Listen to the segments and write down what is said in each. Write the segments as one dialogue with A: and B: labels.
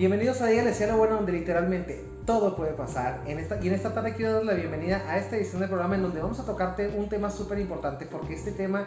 A: Bienvenidos a Dígale Cielo Bueno, donde literalmente todo puede pasar. En esta, y en esta tarde quiero dar la bienvenida a esta edición del programa en donde vamos a tocarte un tema súper importante porque este tema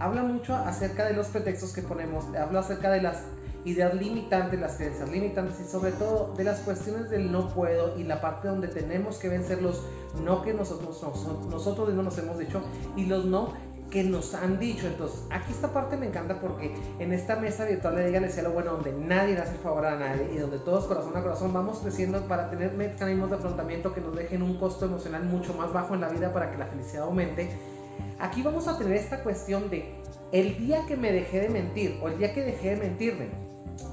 A: habla mucho acerca de los pretextos que ponemos, habla acerca de las ideas limitantes, las creencias limitantes y sobre todo de las cuestiones del no puedo y la parte donde tenemos que vencer los no que nosotros, nosotros no nos hemos dicho y los no que nos han dicho. Entonces, aquí esta parte me encanta porque en esta mesa virtual de Dígale lo Bueno, donde nadie le hace favor a nadie y donde todos corazón a corazón vamos creciendo para tener mecanismos de afrontamiento que nos dejen un costo emocional mucho más bajo en la vida para que la felicidad aumente. Aquí vamos a tener esta cuestión de el día que me dejé de mentir o el día que dejé de mentirme.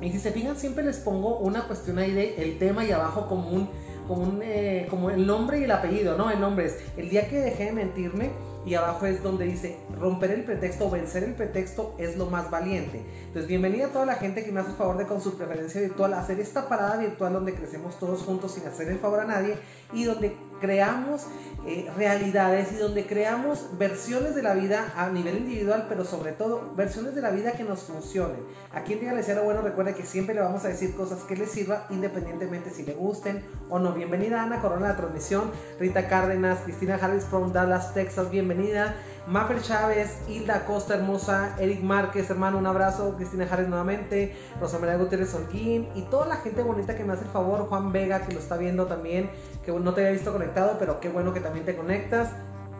A: Y si se fijan, siempre les pongo una cuestión ahí de el tema y abajo como un, como un, eh, como el nombre y el apellido, ¿no? El nombre es el día que dejé de mentirme y abajo es donde dice romper el pretexto, vencer el pretexto es lo más valiente. Entonces, bienvenida a toda la gente que me hace el favor de con su preferencia virtual hacer esta parada virtual donde crecemos todos juntos sin hacer el favor a nadie y donde creamos eh, realidades y donde creamos versiones de la vida a nivel individual, pero sobre todo versiones de la vida que nos funcionen. Aquí en Dígale Sea lo Bueno, recuerde que siempre le vamos a decir cosas que le sirva, independientemente si le gusten o no. Bienvenida Ana Corona a la transmisión, Rita Cárdenas, Cristina Harris from Dallas, Texas, bienvenida. Maffer Chávez, Hilda Costa Hermosa, Eric Márquez, hermano, un abrazo, Cristina Harris nuevamente, Rosa María Gutiérrez Holguín y toda la gente bonita que me hace el favor, Juan Vega que lo está viendo también, que no te había visto conectado, pero qué bueno que también te conectas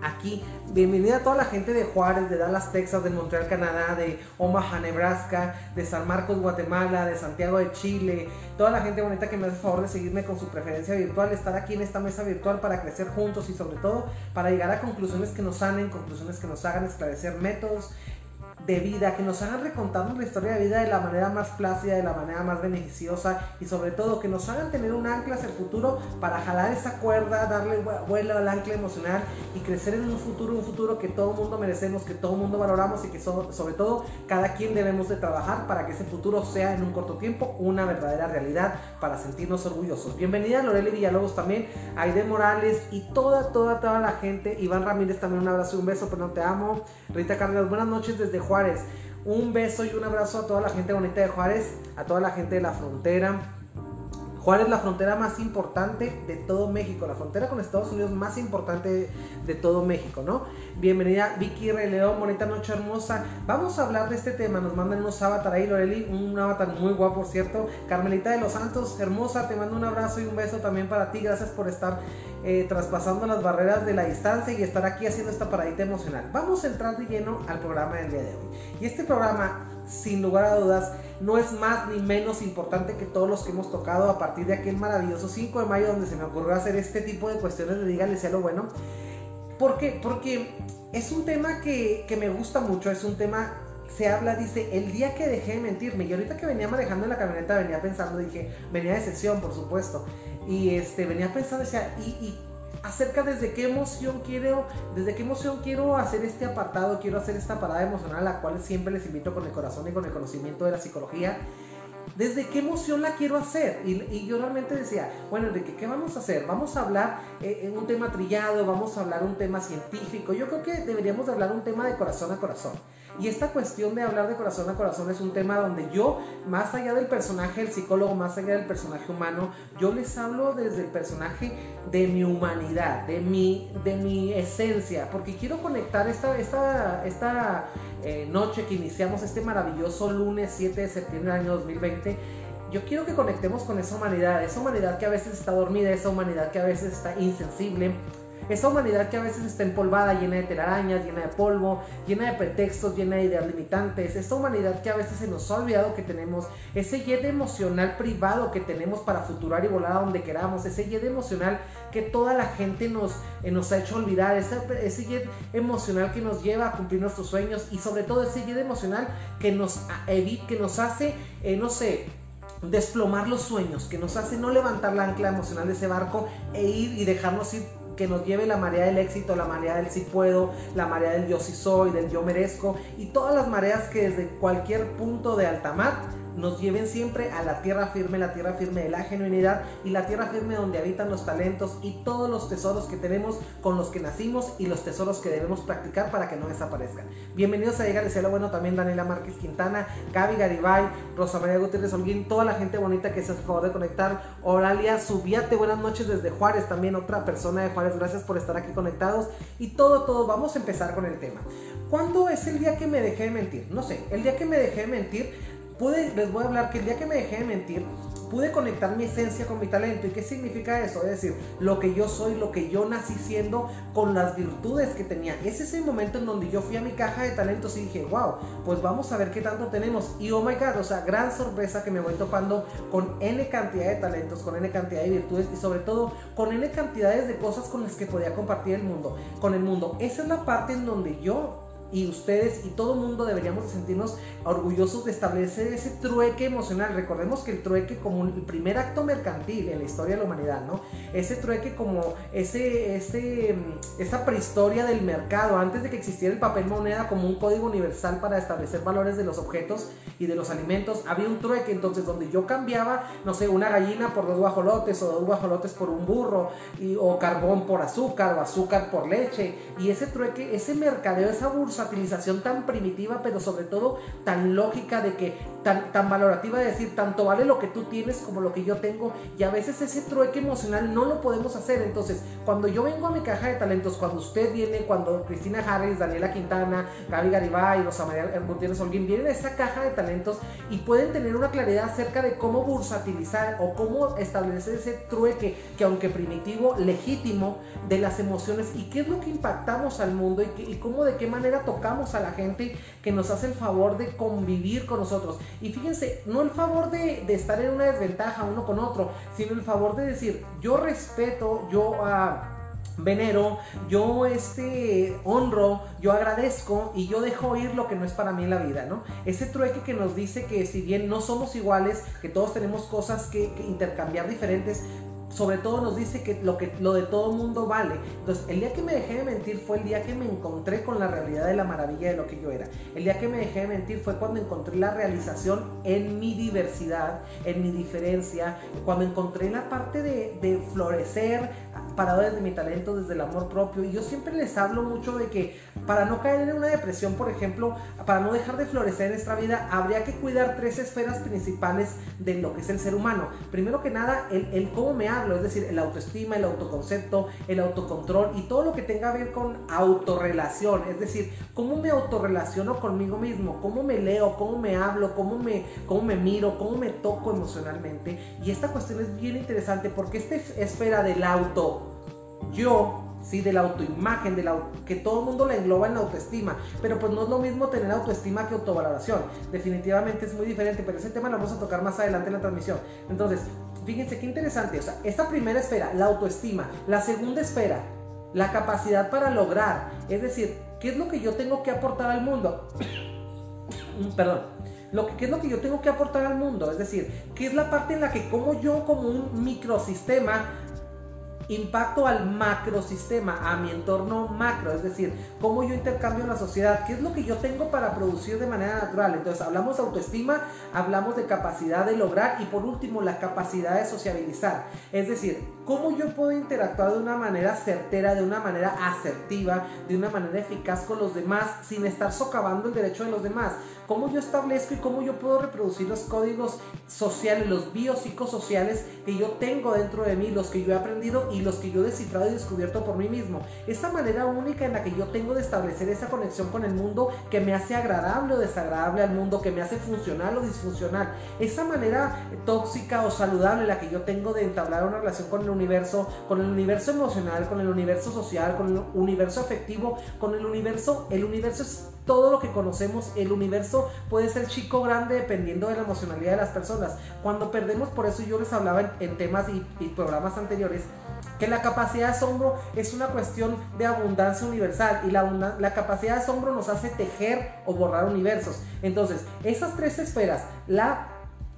A: aquí. Bienvenida a toda la gente de Juárez, de Dallas, Texas, de Montreal, Canadá, de Omaha, Nebraska, de San Marcos, Guatemala, de Santiago de Chile. Toda la gente bonita que me hace favor de seguirme con su preferencia virtual, estar aquí en esta mesa virtual para crecer juntos y sobre todo para llegar a conclusiones que nos sanen, conclusiones que nos hagan esclarecer métodos de vida, que nos hagan recontar la historia de vida de la manera más plácida, de la manera más beneficiosa y sobre todo que nos hagan tener un ancla hacia el futuro para jalar esa cuerda, darle vuelo al ancla emocional y crecer en un futuro, un futuro que todo mundo merecemos, que todo mundo valoramos y que sobre todo cada quien debemos de trabajar para que ese futuro sea en un corto tiempo una verdadera realidad para sentirnos orgullosos. Bienvenida Loreli Villalobos también, Aide Morales y toda, toda, toda la gente. Iván Ramírez también un abrazo y un beso, pero no te amo. Rita Cárdenas, buenas noches desde Juan Juárez. Un beso y un abrazo a toda la gente bonita de Juárez, a toda la gente de la frontera. Juárez la frontera más importante de todo México, la frontera con Estados Unidos más importante de, todo México, ¿no? Bienvenida Vicky Rey León, bonita noche hermosa. Vamos a hablar de este tema, nos mandan unos avatar ahí, Loreli, un avatar muy guapo, por cierto. Carmelita de los Santos, hermosa, te mando un abrazo y un beso también para ti, gracias por estar eh, traspasando las barreras de la distancia y estar aquí haciendo esta paradita emocional. Vamos a entrar de lleno al programa del día de hoy. Y este programa, sin lugar a dudas, no es más ni menos importante que todos los que hemos tocado a partir de aquel maravilloso 5 de mayo donde se me ocurrió hacer este tipo de cuestiones de dígale sea lo bueno. ¿Por qué? Porque es un tema que, que me gusta mucho, es un tema se habla, dice, el día que dejé de mentirme, y ahorita que venía manejando en la camioneta venía pensando, dije, venía de sesión, por supuesto, y este, venía pensando, decía, y, y acerca desde qué emoción quiero, desde qué emoción quiero hacer este apartado, quiero hacer esta parada emocional, a la cual siempre les invito con el corazón y con el conocimiento de la psicología. ¿Desde qué emoción la quiero hacer? Y, yo realmente decía, bueno, ¿de qué, vamos a hacer? Vamos a hablar eh, en un tema trillado, vamos a hablar un tema científico. Yo creo que deberíamos de hablar un tema de corazón a corazón. Y esta cuestión de hablar de corazón a corazón es un tema donde yo, más allá del personaje del psicólogo, más allá del personaje humano, yo les hablo desde el personaje de mi humanidad, de mi, de mi esencia, porque quiero conectar esta, esta, esta eh, noche que iniciamos este maravilloso lunes 7 de septiembre del año 2020 yo quiero que conectemos con esa humanidad, esa humanidad que a veces está dormida, esa humanidad que a veces está insensible, esa humanidad que a veces está empolvada, llena de telarañas, llena de polvo, llena de pretextos, llena de ideas limitantes. Esa humanidad que a veces se nos ha olvidado que tenemos. Ese jet emocional privado que tenemos para futurar y volar a donde queramos. Ese jet emocional que toda la gente nos, eh, nos ha hecho olvidar. Ese, ese jet emocional que nos lleva a cumplir nuestros sueños. Y sobre todo ese jet emocional que nos, que nos hace, eh, no sé, desplomar los sueños, que nos hace no levantar la ancla emocional de ese barco e ir y dejarnos ir que nos lleve la marea del éxito, la marea del sí puedo, la marea del yo sí soy, del yo merezco y todas las mareas que desde cualquier punto de alta mar nos lleven siempre a la tierra firme, la tierra firme de la genuinidad y la tierra firme donde habitan los talentos y todos los tesoros que tenemos con los que nacimos y los tesoros que debemos practicar para que no desaparezcan. Bienvenidos a Llega al Cielo Bueno, también Daniela Márquez Quintana, Gaby Garibay, Rosa María Gutiérrez Holguín, toda la gente bonita que se hace favor de conectar. Oralia Subiate, buenas noches desde Juárez, también otra persona de Juárez, gracias por estar aquí conectados. Y todo, todo, vamos a empezar con el tema. ¿Cuándo es el día que me dejé de mentir? No sé, el día que me dejé de mentir pude, les voy a hablar que el día que me dejé de mentir, pude conectar mi esencia con mi talento. ¿Y qué significa eso? Es decir, lo que yo soy, lo que yo nací siendo con las virtudes que tenía. Ese es el momento en donde yo fui a mi caja de talentos y dije, wow, pues vamos a ver qué tanto tenemos. Y oh my god, o sea, gran sorpresa que me voy topando con N cantidad de talentos, con N cantidad de virtudes y sobre todo con N cantidades de cosas con las que podía compartir el mundo, con el mundo. Esa es la parte en donde yo y ustedes y todo mundo deberíamos sentirnos orgullosos de establecer ese trueque emocional. Recordemos que el trueque como el primer acto mercantil en la historia de la humanidad, ¿no? Ese trueque como ese, ese, mm, esa prehistoria del mercado, antes de que existiera el papel moneda como un código universal para establecer valores de los objetos y de los alimentos, había un trueque entonces donde yo cambiaba, no sé, una gallina por dos guajolotes o dos guajolotes por un burro y, o carbón por azúcar o azúcar por leche y ese trueque, ese mercadeo, esa bursa utilización tan primitiva, pero sobre todo tan lógica de que, tan, valorativa de decir, tanto vale lo que tú tienes como lo que yo tengo, y a veces ese trueque emocional no lo podemos hacer. Entonces, cuando yo vengo a mi caja de talentos, cuando usted viene, cuando Cristina Harris, Daniela Quintana, Gaby Garibay, Rosa María Gutiérrez Holguín vienen a esta caja de talentos y pueden tener una claridad acerca de cómo bursatilizar o cómo establecer ese trueque que aunque primitivo, legítimo, de las emociones y qué es lo que impactamos al mundo y cómo de qué manera tocamos a la gente que nos hace el favor de convivir con nosotros. Y fíjense, no el favor de, estar en una desventaja uno con otro, sino el favor de decir, yo respeto, yo... Uh, venero, yo este honro, yo agradezco y yo dejo ir lo que no es para mí en la vida, ¿no? Ese trueque que nos dice que si bien no somos iguales, que todos tenemos cosas que intercambiar diferentes, sobre todo nos dice que lo, que lo de todo mundo vale. Entonces, el día que me dejé de mentir fue el día que me encontré con la realidad de la maravilla de lo que yo era. El día que me dejé de mentir fue cuando encontré la realización en mi diversidad, en mi diferencia, cuando encontré la parte de, de florecer parado desde mi talento, desde el amor propio. Y yo siempre les hablo mucho de que para no caer en una depresión, por ejemplo, para no dejar de florecer en nuestra vida, habría que cuidar tres esferas principales de lo que es el ser humano. Primero que nada, el, el cómo me hablo, es decir, el autoestima, el autoconcepto, el autocontrol y todo lo que tenga que ver con autorrelación, es decir, cómo me autorrelaciono conmigo mismo, cómo me leo, cómo me hablo, cómo me, cómo me miro, cómo me toco emocionalmente. Y esta cuestión es bien interesante porque esta esfera del auto yo, sí, de la autoimagen, de la, que todo el mundo la engloba en la autoestima, pero pues no es lo mismo tener autoestima que autovaloración. Definitivamente es muy diferente, pero ese tema lo vamos a tocar más adelante en la transmisión. Entonces, fíjense qué interesante, o sea, esta primera esfera, la autoestima, la segunda esfera, la capacidad para lograr, es decir, ¿qué es lo que yo tengo que aportar al mundo? Perdón. Lo que, ¿Qué es lo que yo tengo que aportar al mundo? Es decir, ¿qué es la parte en la que como yo como un microsistema impacto al macrosistema, a mi entorno macro, es decir, cómo yo intercambio la sociedad, qué es lo que yo tengo para producir de manera natural. Entonces, hablamos de autoestima, hablamos de capacidad de lograr y por último, la capacidad de sociabilizar. Es decir, cómo yo puedo interactuar de una manera certera, de una manera asertiva, de una manera eficaz con los demás sin estar socavando el derecho de los demás cómo yo establezco y cómo yo puedo reproducir los códigos sociales, los biopsicosociales que yo tengo dentro de mí, los que yo he aprendido y los que yo he descifrado y descubierto por mí mismo. Esa manera única en la que yo tengo de establecer esa conexión con el mundo que me hace agradable o desagradable al mundo, que me hace funcional o disfuncional. Esa manera tóxica o saludable en la que yo tengo de entablar una relación con el universo, con el universo emocional, con el universo social, con el universo afectivo, con el universo, el universo es todo lo que conocemos, el universo puede ser chico o grande dependiendo de la emocionalidad de las personas. Cuando perdemos, por eso yo les hablaba en, temas y, programas anteriores, que la capacidad de asombro es una cuestión de abundancia universal y la, la, capacidad de asombro nos hace tejer o borrar universos. Entonces, esas tres esferas, la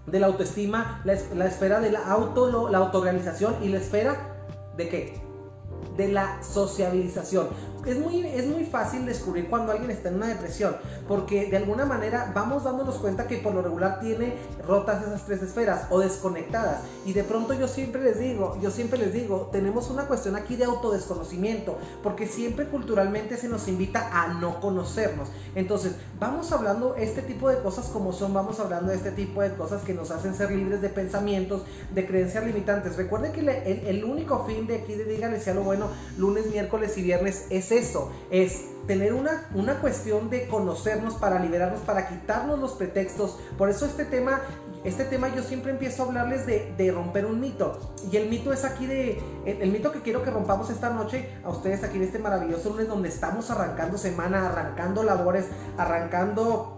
A: de la autoestima, la, la esfera de la, auto, la autorrealización y la esfera de qué? De la sociabilización es, muy, es muy fácil descubrir cuando alguien está en una depresión, porque de alguna manera vamos dándonos cuenta que por lo regular tiene rotas esas tres esferas o desconectadas. Y de pronto yo siempre les digo, yo siempre les digo, tenemos una cuestión aquí de autodesconocimiento, porque siempre culturalmente se nos invita a no conocernos. Entonces, vamos hablando este tipo de cosas como son, vamos hablando de este tipo de cosas que nos hacen ser libres de pensamientos, de creencias limitantes. Recuerden que el, único fin de aquí de Díganle sea lo bueno, lunes, miércoles y viernes es eso, es tener una, una cuestión de conocernos para liberarnos, para quitarnos los pretextos. Por eso este tema este tema yo siempre empiezo a hablarles de, romper un mito. Y el mito es aquí de, el, mito que quiero que rompamos esta noche a ustedes aquí en este maravilloso lunes donde estamos arrancando semana, arrancando labores, arrancando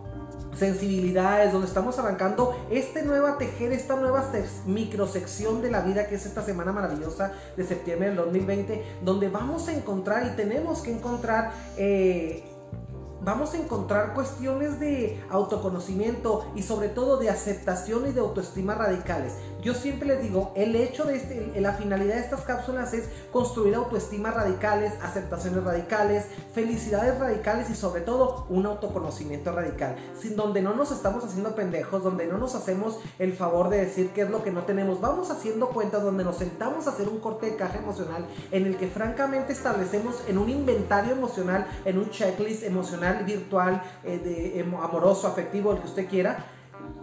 A: sensibilidades, donde estamos arrancando este nueva tejer, esta nueva microsección de la vida que es esta semana maravillosa de septiembre del 2020, donde vamos a encontrar y tenemos que encontrar eh, vamos a encontrar cuestiones de autoconocimiento y sobre todo de aceptación y de autoestima radicales. Yo siempre les digo, el hecho de este, la finalidad de estas cápsulas es construir autoestima radicales, aceptaciones radicales, felicidades radicales y sobre todo un autoconocimiento radical, sin donde no nos estamos haciendo pendejos, donde no nos hacemos el favor de decir qué es lo que no tenemos, vamos haciendo cuentas donde nos sentamos a hacer un corte de caja emocional en el que francamente establecemos en un inventario emocional, en un checklist emocional virtual, eh, de, amoroso, afectivo, el que usted quiera,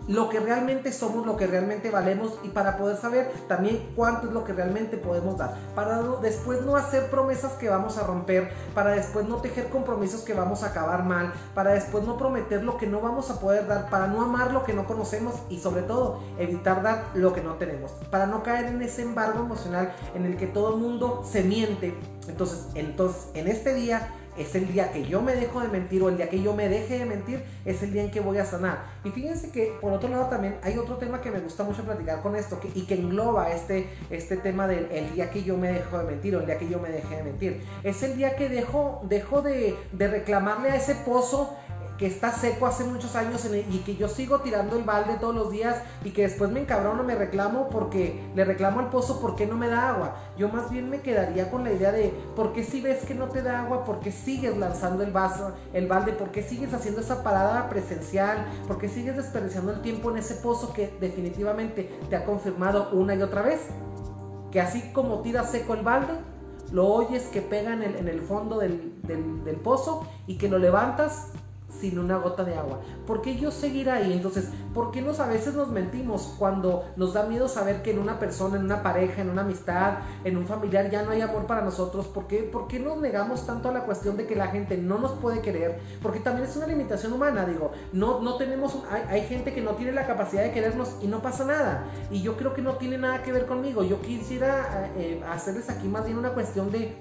A: lo que realmente somos, lo que realmente valemos y para poder saber también cuánto es lo que realmente podemos dar. Para después no hacer promesas que vamos a romper, para después no tejer compromisos que vamos a acabar mal, para después no prometer lo que no vamos a poder dar, para no amar lo que no conocemos y sobre todo evitar dar lo que no tenemos, para no caer en ese embargo emocional en el que todo el mundo se miente. Entonces, entonces en este día es el día que yo me dejo de mentir o el día que yo me deje de mentir, es el día en que voy a sanar. Y fíjense que por otro lado también hay otro tema que me gusta mucho platicar con esto y que engloba este, este tema del el día que yo me dejo de mentir o el día que yo me deje de mentir. Es el día que dejo, dejo de, de reclamarle a ese pozo que está seco hace muchos años y que yo sigo tirando el balde todos los días y que después me encabrono, me reclamo porque le reclamo al pozo porque no me da agua. Yo más bien me quedaría con la idea de por qué si ves que no te da agua, por qué sigues lanzando el vaso, el balde, por qué sigues haciendo esa parada presencial, por qué sigues desperdiciando el tiempo en ese pozo que definitivamente te ha confirmado una y otra vez. Que así como tiras seco el balde, lo oyes que pega en el, en el fondo del, del pozo y que lo levantas sin una gota de agua. ¿Por qué yo seguir ahí? Entonces, ¿por qué nos a veces nos mentimos cuando nos da miedo saber que en una persona, en una pareja, en una amistad, en un familiar ya no hay amor para nosotros? ¿Por qué, ¿Por qué nos negamos tanto a la cuestión de que la gente no nos puede querer? Porque también es una limitación humana, digo, no, no tenemos, hay, gente que no tiene la capacidad de querernos y no pasa nada. Y yo creo que no tiene nada que ver conmigo. Yo quisiera eh, hacerles aquí más bien una cuestión de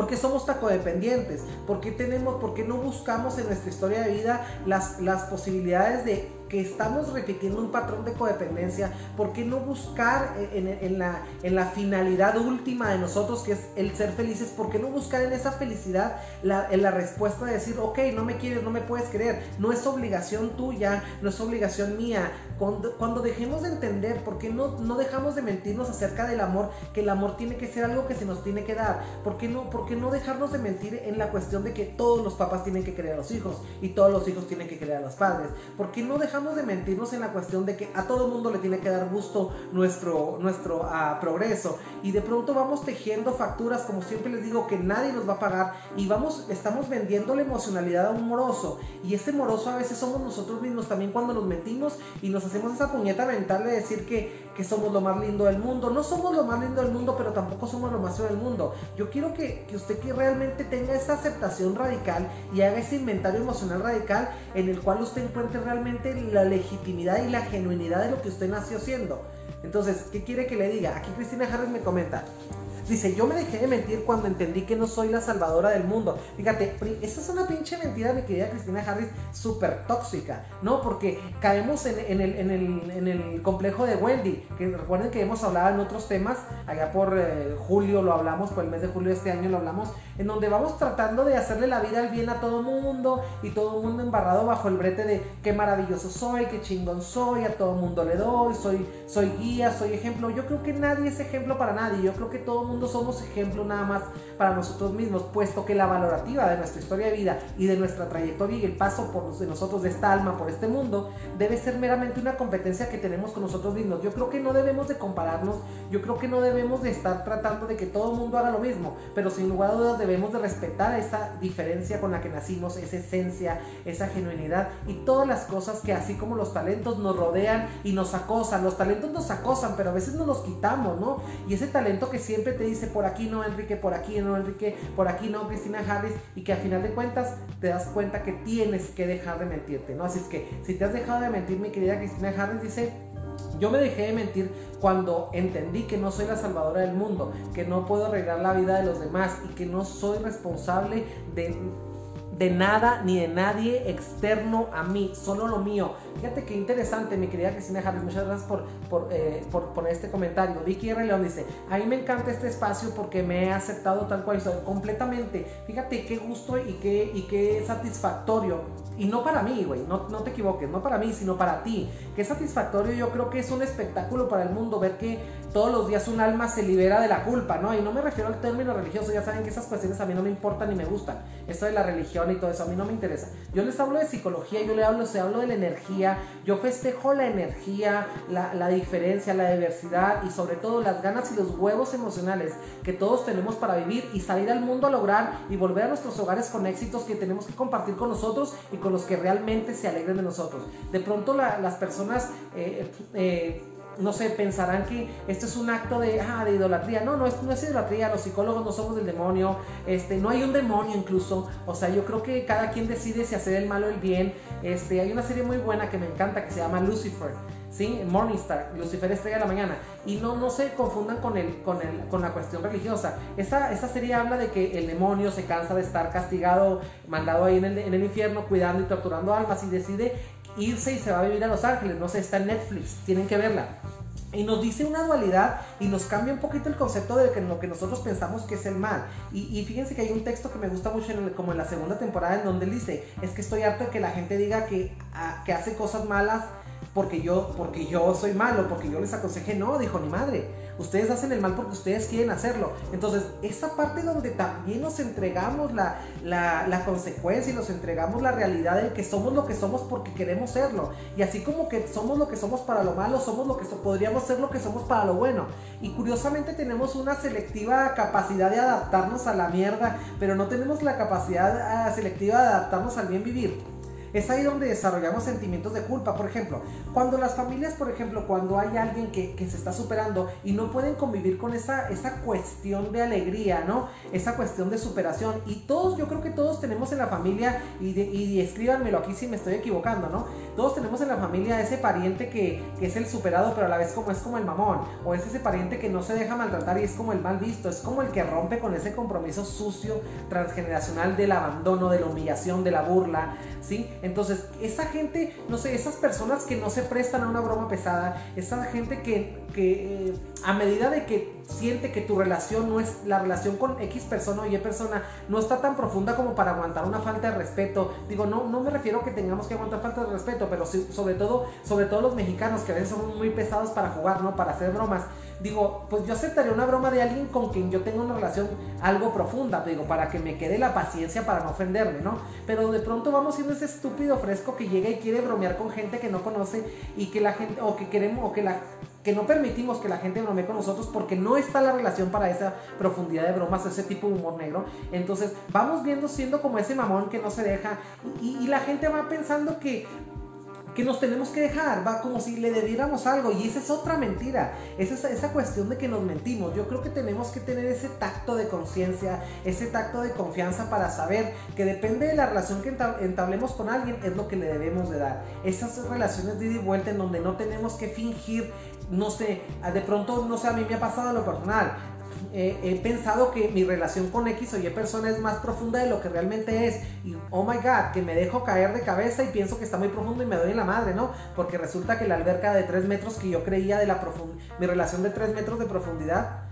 A: ¿Por qué somos tacodependientes? ¿Por qué, tenemos, por qué no buscamos en nuestra historia de vida las, las posibilidades de que estamos repitiendo un patrón de codependencia, ¿por qué no buscar en, la, en la finalidad última de nosotros, que es el ser felices? ¿Por qué no buscar en esa felicidad la, en la respuesta de decir, ok, no me quieres, no me puedes querer, no es obligación tuya, no es obligación mía? Cuando, cuando dejemos de entender, ¿por qué no, no dejamos de mentirnos acerca del amor? Que el amor tiene que ser algo que se nos tiene que dar. ¿Por qué no, por qué no dejarnos de mentir en la cuestión de que todos los papás tienen que querer a los hijos y todos los hijos tienen que querer a los padres? ¿Por qué no dejamos de mentirnos en la cuestión de que a todo mundo le tiene que dar gusto nuestro, nuestro ah, progreso. Y de pronto vamos tejiendo facturas como siempre les digo que nadie nos va a pagar y vamos estamos vendiendo la emocionalidad a un moroso. Y ese moroso a veces somos nosotros mismos también cuando nos mentimos y nos hacemos esa puñeta mental de decir que, que somos lo más lindo del mundo no somos lo más lindo del mundo pero tampoco somos lo más feo del mundo yo quiero que, que usted que realmente tenga esa aceptación radical y haga ese inventario emocional radical en el cual usted encuentre realmente la legitimidad y la genuinidad de lo que usted nació siendo. Entonces, ¿qué quiere que le diga? Aquí Cristina Harris me comenta, Dice, yo me dejé de mentir cuando entendí que no soy la salvadora del mundo. Fíjate, esa es una pinche mentira, mi querida Cristina Harris, súper tóxica, ¿no? Porque caemos en, el, complejo de Wendy, que recuerden que hemos hablado en otros temas, allá por eh, julio lo hablamos, por el mes de julio de este año lo hablamos, en donde vamos tratando de hacerle la vida al bien a todo mundo y todo el mundo embarrado bajo el brete de qué maravilloso soy, qué chingón soy, a todo mundo le doy, soy, soy guía, soy ejemplo. Yo creo que nadie es ejemplo para nadie, yo creo que todo el mundo mundo somos ejemplo nada más para nosotros mismos, puesto que la valorativa de nuestra historia de vida y de nuestra trayectoria y el paso por de nosotros de esta alma por este mundo debe ser meramente una competencia que tenemos con nosotros mismos. Yo creo que no debemos de compararnos, yo creo que no debemos de estar tratando de que todo el mundo haga lo mismo, pero sin lugar a dudas debemos de respetar esa diferencia con la que nacimos, esa esencia, esa genuinidad y todas las cosas que así como los talentos nos rodean y nos acosan, los talentos nos acosan, pero a veces no los quitamos, ¿no? Y ese talento que siempre te dice por aquí no, Enrique, por aquí no, Enrique, por aquí no, Cristina Harris, y que al final de cuentas te das cuenta que tienes que dejar de mentirte, ¿no? Así es que si te has dejado de mentir, mi querida Cristina Harris dice, yo me dejé de mentir cuando entendí que no soy la salvadora del mundo, que no puedo arreglar la vida de los demás y que no soy responsable de de nada ni de nadie externo a mí, solo lo mío. Fíjate qué interesante, mi querida Cristina Harris. Muchas gracias por, por, eh, por poner este comentario. Vicky R. León dice: A mí me encanta este espacio porque me he aceptado tal cual soy, completamente. Fíjate qué gusto y qué, y qué satisfactorio. Y no para mí, güey, no, no te equivoques, no para mí, sino para ti. Qué satisfactorio, yo creo que es un espectáculo para el mundo ver que todos los días un alma se libera de la culpa, ¿no? Y no me refiero al término religioso, ya saben que esas cuestiones a mí no me importan ni me gustan. Esto de la religión y todo eso a mí no me interesa. Yo les hablo de psicología, yo les hablo, se hablo de la energía, yo festejo la energía, la, diferencia, la diversidad y sobre todo las ganas y los huevos emocionales que todos tenemos para vivir y salir al mundo a lograr y volver a nuestros hogares con éxitos que tenemos que compartir con nosotros y con los que realmente se alegren de nosotros. De pronto las personas... Eh, eh, no sé, pensarán que esto es un acto de, ah, de idolatría. No, no es, no es idolatría, los psicólogos no somos del demonio, este, no hay un demonio incluso. O sea, yo creo que cada quien decide si hacer el malo o el bien. Este, hay una serie muy buena que me encanta que se llama Lucifer. ¿sí? Morningstar, Lucifer Estrella de la Mañana. Y no, no se confundan con, el, con, el, con la cuestión religiosa. Esta, esta serie habla de que el demonio se cansa de estar castigado, mandado ahí en el, en el infierno, cuidando y torturando almas y decide irse y se va a vivir a Los Ángeles. No sé, está en Netflix, tienen que verla. Y nos dice una dualidad y nos cambia un poquito el concepto de lo que nosotros pensamos que es el mal. Y, fíjense que hay un texto que me gusta mucho, como en la segunda temporada, en donde él dice, es que estoy harto de que la gente diga que, ah, que hace cosas malas porque yo, porque yo soy malo, porque yo les aconsejé, no, dijo ni madre. Ustedes hacen el mal porque ustedes quieren hacerlo. Entonces, esa parte donde también nos entregamos la, la, consecuencia y nos entregamos la realidad de que somos lo que somos porque queremos serlo. Y así como que somos lo que somos para lo malo, somos lo que podríamos ser lo que somos para lo bueno. Y curiosamente tenemos una selectiva capacidad de adaptarnos a la mierda, pero no tenemos la capacidad ah, selectiva de adaptarnos al bien vivir. Es ahí donde desarrollamos sentimientos de culpa. Por ejemplo, cuando las familias, por ejemplo, cuando hay alguien que, se está superando y no pueden convivir con esa, esa cuestión de alegría, ¿no? Esa cuestión de superación. Y todos, yo creo que todos tenemos en la familia, y, y escríbanmelo aquí si me estoy equivocando, ¿no? Todos tenemos en la familia ese pariente que, que, es el superado, pero a la vez como es como el mamón. O es ese pariente que no se deja maltratar y es como el mal visto. Es como el que rompe con ese compromiso sucio, transgeneracional del abandono, de la humillación, de la burla, ¿sí? Entonces, esa gente, no sé, esas personas que no se prestan a una broma pesada, esa gente que, que eh, a medida de que siente que tu relación no es, la relación con X persona o Y persona no está tan profunda como para aguantar una falta de respeto. Digo, no, no me refiero a que tengamos que aguantar falta de respeto, pero sobre todo, sobre todo los mexicanos que a veces son muy pesados para jugar, ¿no? Para hacer bromas digo, pues yo aceptaría una broma de alguien con quien yo tengo una relación algo profunda, digo, para que me quede la paciencia para no ofenderme, ¿no? Pero de pronto vamos siendo ese estúpido fresco que llega y quiere bromear con gente que no conoce y que la gente, o que queremos, o que la que no permitimos que la gente bromee con nosotros porque no está la relación para esa profundidad de bromas, ese tipo de humor negro. Entonces vamos viendo siendo como ese mamón que no se deja y, y la gente va pensando que que nos tenemos que dejar, va como si le debiéramos algo y esa es otra mentira, es esa, esa cuestión de que nos mentimos. Yo creo que tenemos que tener ese tacto de conciencia, ese tacto de confianza para saber que depende de la relación que entablemos con alguien es lo que le debemos de dar. Esas relaciones de ida y vuelta en donde no tenemos que fingir, no sé, de pronto, no sé, a mí me ha pasado lo personal, he pensado que mi relación con X o Y persona es más profunda de lo que realmente es. Y oh my god, que me dejo caer de cabeza y pienso que está muy profundo y me doy en la madre, ¿no? Porque resulta que la alberca de 3 metros que yo creía de la mi relación de 3 metros de profundidad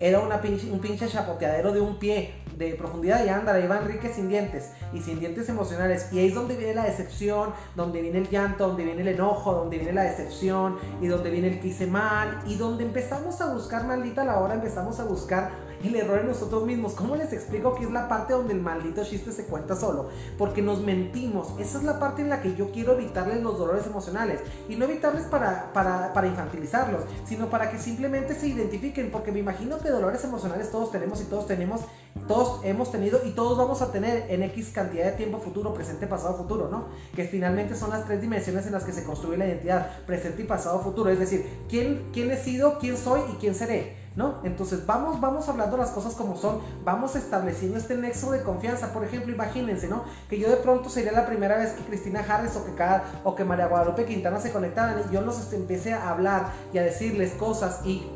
A: era una un pinche chapoteadero de un pie de profundidad y ahí va Enrique sin dientes y sin dientes emocionales. Y ahí es donde viene la decepción, donde viene el llanto, donde viene el enojo, donde viene la decepción y donde viene el que hice mal y donde empezamos a buscar, maldita la hora, empezamos a buscar el error en nosotros mismos. ¿Cómo les explico que es la parte donde el maldito chiste se cuenta solo? Porque nos mentimos. Esa es la parte en la que yo quiero evitarles los dolores emocionales. Y no evitarles para, para, para infantilizarlos, sino para que simplemente se identifiquen. Porque me imagino que dolores emocionales todos tenemos y todos tenemos, todos hemos tenido y todos vamos a tener en X cantidad de tiempo futuro, presente, pasado, futuro, ¿no? Que finalmente son las tres dimensiones en las que se construye la identidad, presente y pasado, futuro. Es decir, quién, quién he sido, quién soy y quién seré. ¿No? Entonces vamos, vamos hablando las cosas como son, vamos estableciendo este nexo de confianza. Por ejemplo, imagínense, ¿no? Que yo de pronto sería la primera vez que Cristina Harris o que, cada, o que María Guadalupe Quintana se conectaran y yo los empecé a hablar y a decirles cosas y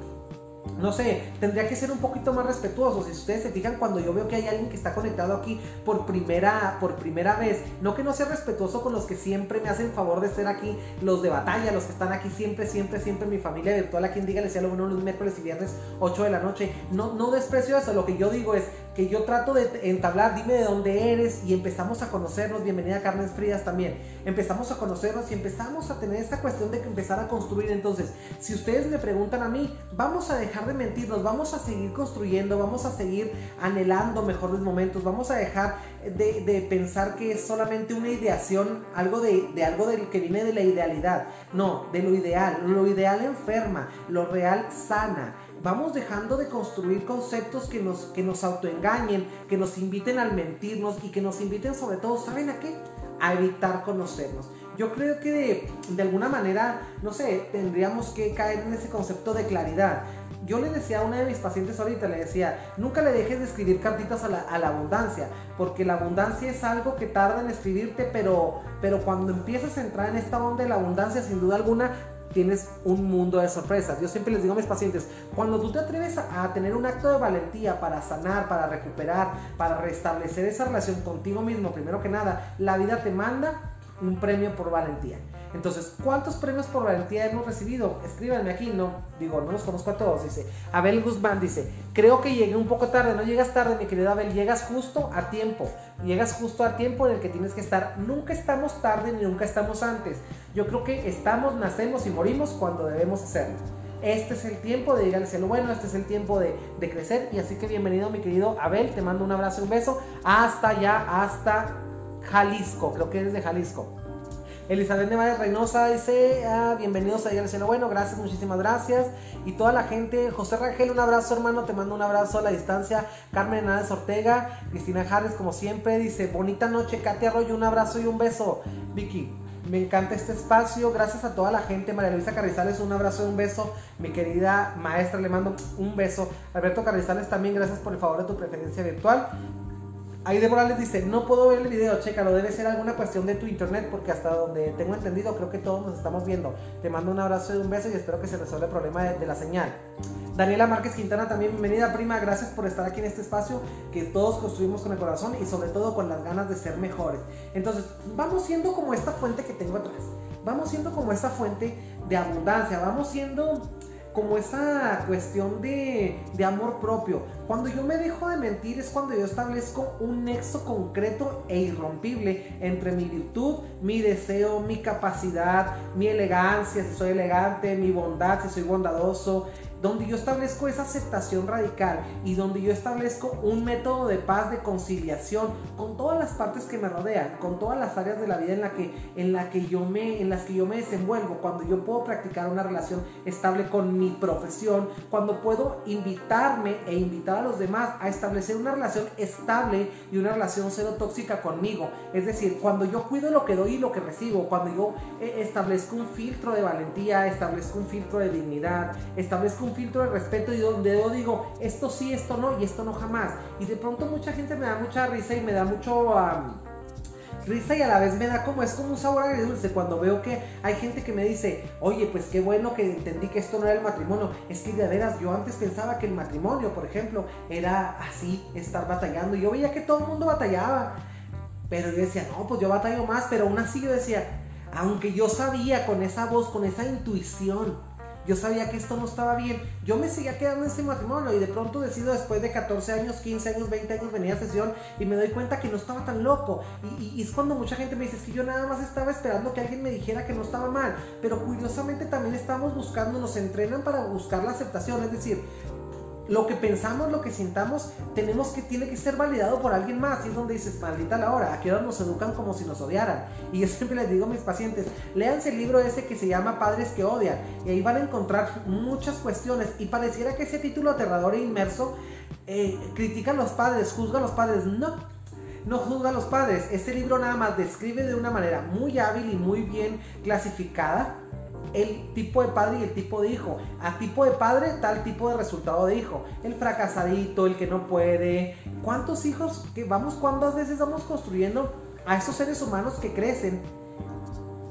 A: no sé, tendría que ser un poquito más respetuoso. Si ustedes se fijan, cuando yo veo que hay alguien que está conectado aquí por primera, por primera vez, no que no sea respetuoso con los que siempre me hacen favor de ser aquí, los de batalla, los que están aquí siempre, siempre, siempre, mi familia virtual, a quien diga, les sea lo bueno los miércoles y viernes, 8 de la noche. No, no desprecio eso, lo que yo digo es que yo trato de entablar, dime de dónde eres y empezamos a conocernos. Bienvenida a Carnes Frías también. Empezamos a conocernos y empezamos a tener esta cuestión de empezar a construir. Entonces, si ustedes me preguntan a mí, vamos a dejar de mentirnos, vamos a seguir construyendo, vamos a seguir anhelando mejores momentos, vamos a dejar de, pensar que es solamente una ideación, algo de, de algo que viene de la idealidad. No, de lo ideal. Lo ideal enferma, lo real sana vamos dejando de construir conceptos que nos, que nos autoengañen, que nos inviten al mentirnos y que nos inviten sobre todo, ¿saben a qué? A evitar conocernos. Yo creo que de, alguna manera, no sé, tendríamos que caer en ese concepto de claridad. Yo le decía a una de mis pacientes ahorita, le decía, nunca le dejes de escribir cartitas a la, a la, abundancia, porque la abundancia es algo que tarda en escribirte, pero, pero cuando empiezas a entrar en esta onda de la abundancia, sin duda alguna, tienes un mundo de sorpresas. Yo siempre les digo a mis pacientes, cuando tú te atreves a, tener un acto de valentía para sanar, para recuperar, para restablecer esa relación contigo mismo, primero que nada, la vida te manda un premio por valentía. Entonces, ¿cuántos premios por valentía hemos recibido? Escríbanme aquí, no, digo, no los conozco a todos, dice. Abel Guzmán dice, creo que llegué un poco tarde, no llegas tarde, mi querido Abel, llegas justo a tiempo, llegas justo a tiempo en el que tienes que estar. Nunca estamos tarde ni nunca estamos antes. Yo creo que estamos, nacemos y morimos cuando debemos hacerlo. Este es el tiempo de llegar al cielo bueno, este es el tiempo de, de crecer. Y así que bienvenido, mi querido Abel. Te mando un abrazo y un beso. Hasta allá, hasta Jalisco. Creo que eres de Jalisco. Elizabeth Nevares Reynosa dice, ah, bienvenidos a al cielo. Bueno, gracias, muchísimas gracias. Y toda la gente, José Rangel, un abrazo hermano, te mando un abrazo a la distancia. Carmen Hernández Ortega, Cristina Harris, como siempre, dice, bonita noche, Katia Arroyo, un abrazo y un beso. Vicky, me encanta este espacio. Gracias a toda la gente. María Luisa Carrizales, un abrazo y un beso. Mi querida maestra, le mando un beso. Alberto Carrizales, también gracias por el favor de tu preferencia virtual. Ahí Morales dice, no puedo ver el video, chécalo, debe ser alguna cuestión de tu internet porque hasta donde tengo entendido creo que todos nos estamos viendo. Te mando un abrazo y un beso y espero que se resuelva el problema de, de la señal. Daniela Márquez Quintana también, bienvenida prima, gracias por estar aquí en este espacio que todos construimos con el corazón y sobre todo con las ganas de ser mejores. Entonces, vamos siendo como esta fuente que tengo atrás, vamos siendo como esta fuente de abundancia, vamos siendo como esa cuestión de, de, amor propio. Cuando yo me dejo de mentir es cuando yo establezco un nexo concreto e irrompible entre mi virtud, mi deseo, mi capacidad, mi elegancia, si soy elegante, mi bondad, si soy bondadoso, donde yo establezco esa aceptación radical y donde yo establezco un método de paz, de conciliación con todas las partes que me rodean, con todas las áreas de la vida en, la que, en, la que yo me, en las que yo me desenvuelvo, cuando yo puedo practicar una relación estable con mi profesión, cuando puedo invitarme e invitar a los demás a establecer una relación estable y una relación cero tóxica conmigo. Es decir, cuando yo cuido lo que doy y lo que recibo, cuando yo eh, establezco un filtro de valentía, establezco un filtro de dignidad, establezco un filtro de respeto y donde yo digo, esto sí, esto no y esto no jamás. Y de pronto mucha gente me da mucha risa y me da mucho... risa y a la vez me da como es como un sabor agridulce cuando veo que hay gente que me dice, oye, pues qué bueno que entendí que esto no era el matrimonio. Es que de veras, yo antes pensaba que el matrimonio, por ejemplo, era así, estar batallando. Yo veía que todo el mundo batallaba. Pero yo decía, no, pues yo batallo más. Pero aún así yo decía, aunque yo sabía con esa voz, con esa intuición, yo sabía que esto no estaba bien. Yo me seguía quedando en ese matrimonio y de pronto decido después de 14 años, 15 años, 20 años venir a sesión y me doy cuenta que no estaba tan loco. Y, es cuando mucha gente me dice, es que yo nada más estaba esperando que alguien me dijera que no estaba mal. Pero curiosamente también estamos buscando, nos entrenan para buscar la aceptación. Es decir, lo que pensamos, lo que sintamos, tenemos que, tiene que ser validado por alguien más. Y es donde dices, maldita la hora, aquí ahora nos educan como si nos odiaran. Y yo siempre les digo a mis pacientes, léanse el libro ese que se llama Padres que odian. Y ahí van a encontrar muchas cuestiones. Y pareciera que ese título aterrador e inmerso eh, critica a los padres, juzga a los padres. No, no juzga a los padres. Este libro nada más describe de una manera muy hábil y muy bien clasificada el tipo de padre y el tipo de hijo. A tipo de padre, tal tipo de resultado de hijo. El fracasadito, el que no puede. ¿Cuántos hijos que vamos, cuántas veces vamos construyendo a esos seres humanos que crecen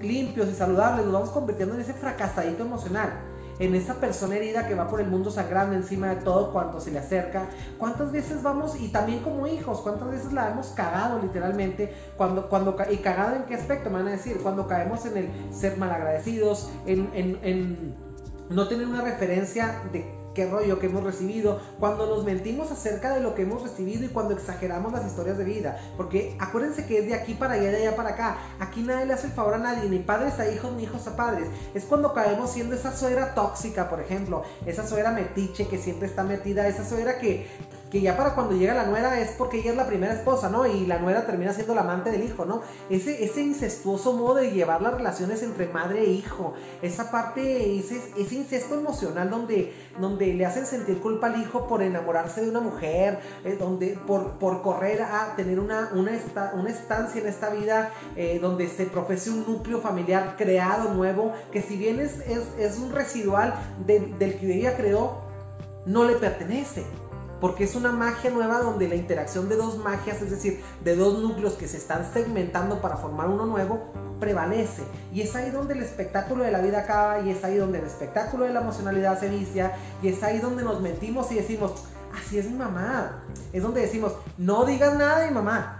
A: limpios y saludables? Los vamos convirtiendo en ese fracasadito emocional en esa persona herida que va por el mundo sangrando encima de todo cuando se le acerca. ¿Cuántas veces vamos, y también como hijos, cuántas veces la hemos cagado literalmente? Cuando, cuando, ¿Y cagado en qué aspecto? Me van a decir, cuando caemos en el ser malagradecidos, en, en, en no tener una referencia de qué rollo que hemos recibido, cuando nos mentimos acerca de lo que hemos recibido y cuando exageramos las historias de vida. Porque acuérdense que es de aquí para allá, de allá para acá. Aquí nadie le hace el favor a nadie, ni padres a hijos, ni hijos a padres. Es cuando caemos siendo esa suegra tóxica, por ejemplo, esa suegra metiche que siempre está metida, esa suegra que, que ya para cuando llega la nuera es porque ella es la primera esposa, ¿no? Y la nuera termina siendo la amante del hijo, ¿no? Ese, ese incestuoso modo de llevar las relaciones entre madre e hijo, esa parte, ese, ese incesto emocional donde, donde le hacen sentir culpa al hijo por enamorarse de una mujer, eh, donde, por, por correr a tener una, una, una estancia en esta vida eh, donde se profese un núcleo familiar creado nuevo, que si bien es, es, un residual del que ella creó, no le pertenece porque es una magia nueva donde la interacción de dos magias, es decir, de dos núcleos que se están segmentando para formar uno nuevo, prevalece. Y es ahí donde el espectáculo de la vida acaba, y es ahí donde el espectáculo de la emocionalidad se vicia, y es ahí donde nos mentimos y decimos, así es mi mamá. Es donde decimos, no digas nada de mi mamá.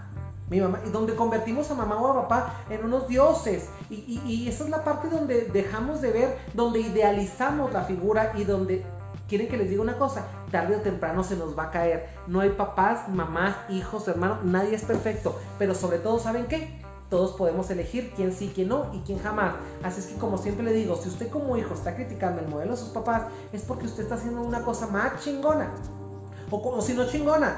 A: Mi mamá, y donde convertimos a mamá o a papá en unos dioses. Y, y esa es la parte donde dejamos de ver, donde idealizamos la figura y donde quieren que les diga una cosa, tarde o temprano se nos va a caer. No hay papás, mamás, hijos, hermanos, nadie es perfecto, pero sobre todo, ¿saben qué? Todos podemos elegir quién sí, quién no y quién jamás. Así es que como siempre le digo, si usted como hijo está criticando el modelo de sus papás, es porque usted está haciendo una cosa más chingona. O, o si no chingona,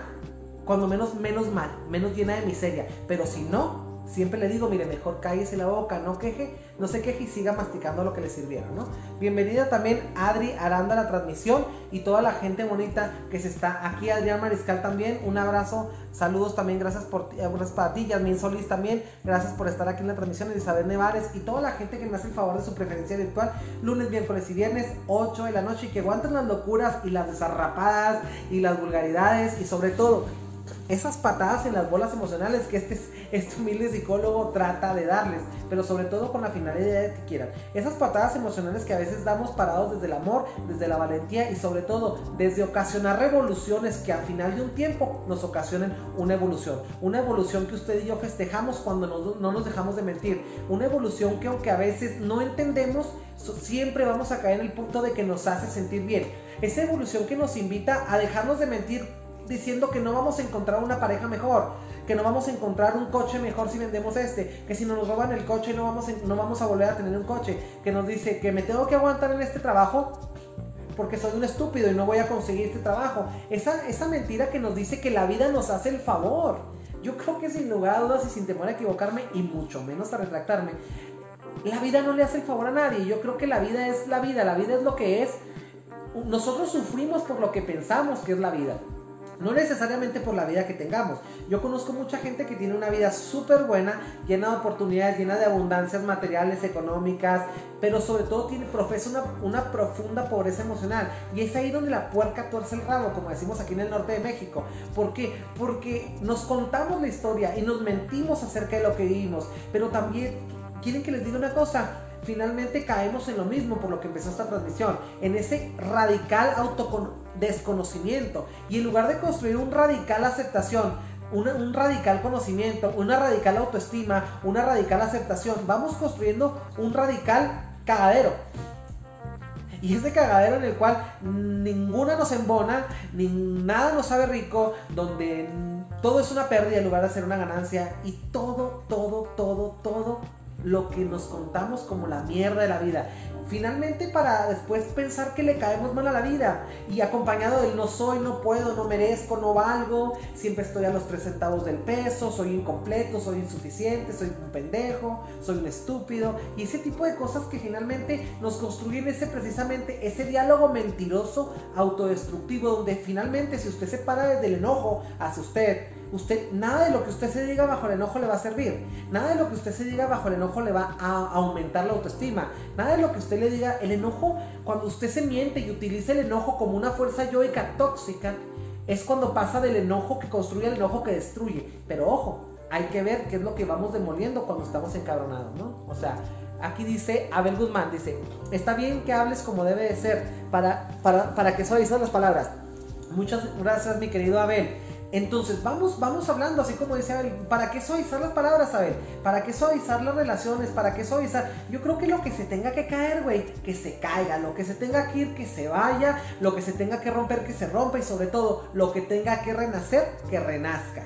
A: cuando menos, menos mal, menos llena de miseria. Pero si no, siempre le digo, mire, mejor cállese la boca, no queje, no se queje y siga masticando lo que le sirvieron, ¿no? Bienvenida también Adri Aranda a la transmisión y toda la gente bonita que se está aquí, Adrián Mariscal también, un abrazo, saludos también, gracias por gracias para ti, Yasmin Solís también, gracias por estar aquí en la transmisión, Elizabeth Nevares y toda la gente que me hace el favor de su preferencia virtual, lunes, miércoles y viernes, 8 de la noche y que aguanten las locuras y las desarrapadas y las vulgaridades y sobre todo esas patadas en las bolas emocionales que este, este humilde psicólogo trata de darles, pero sobre todo con la finalidad de que quieran. Esas patadas emocionales que a veces damos parados desde el amor, desde la valentía y sobre todo desde ocasionar revoluciones que al final de un tiempo nos ocasionen una evolución. Una evolución que usted y yo festejamos cuando no nos dejamos de mentir. Una evolución que aunque a veces no entendemos, siempre vamos a caer en el punto de que nos hace sentir bien. Esa evolución que nos invita a dejarnos de mentir diciendo que no vamos a encontrar una pareja mejor, que no vamos a encontrar un coche mejor si vendemos este, que si nos roban el coche no vamos, a, no vamos a volver a tener un coche, que nos dice que me tengo que aguantar en este trabajo porque soy un estúpido y no voy a conseguir este trabajo. Esa, esa mentira que nos dice que la vida nos hace el favor. Yo creo que sin lugar a dudas y sin temor a equivocarme y mucho menos a retractarme, la vida no le hace el favor a nadie. Yo creo que la vida es la vida, la vida es lo que es. Nosotros sufrimos por lo que pensamos que es la vida. No necesariamente por la vida que tengamos. Yo conozco mucha gente que tiene una vida súper buena, llena de oportunidades, llena de abundancias materiales, económicas, pero sobre todo tiene, profesa una, profunda pobreza emocional. Y es ahí donde la puerca tuerce el rabo, como decimos aquí en el norte de México. ¿Por qué? Porque nos contamos la historia y nos mentimos acerca de lo que vivimos, pero también quieren que les diga una cosa finalmente caemos en lo mismo por lo que empezó esta transmisión, en ese radical autodesconocimiento. Y en lugar de construir un radical aceptación, un radical conocimiento, una radical autoestima, una radical aceptación, vamos construyendo un radical cagadero. Y ese cagadero en el cual ninguna nos embona, ni nada nos sabe rico, donde todo es una pérdida en lugar de ser una ganancia y todo, todo, todo, todo lo que nos contamos como la mierda de la vida. finalmente para después pensar que le caemos mal a la vida y acompañado del no soy, no puedo, no merezco, no valgo, siempre estoy a los tres centavos del peso, soy incompleto, soy insuficiente, soy un pendejo, soy un estúpido y ese tipo de cosas que finalmente nos construyen ese precisamente ese diálogo mentiroso autodestructivo donde finalmente si usted se para desde el enojo hacia usted usted, nada de lo que usted se diga bajo el enojo le va a servir. Nada de lo que usted se diga bajo el enojo le va a aumentar la autoestima. Nada de lo que usted le diga, el enojo, cuando usted se miente y utiliza el enojo como una fuerza yoica tóxica, es cuando pasa del enojo que construye al enojo que destruye. Pero ojo, hay que ver qué es lo que vamos demoliendo cuando estamos encabronados, ¿no? O sea, aquí dice Abel Guzmán, dice, está bien que hables como debe de ser para, para, para que suavizas las palabras. Muchas gracias, mi querido Abel. Entonces, vamos, vamos hablando, así como dice Abel, ¿para qué suavizar las palabras, Abel? ¿Para qué suavizar las relaciones? ¿Para qué suavizar? Yo creo que lo que se tenga que caer, güey, que se caiga, lo que se tenga que ir, que se vaya, lo que se tenga que romper, que se rompa y sobre todo, lo que tenga que renacer, que renazca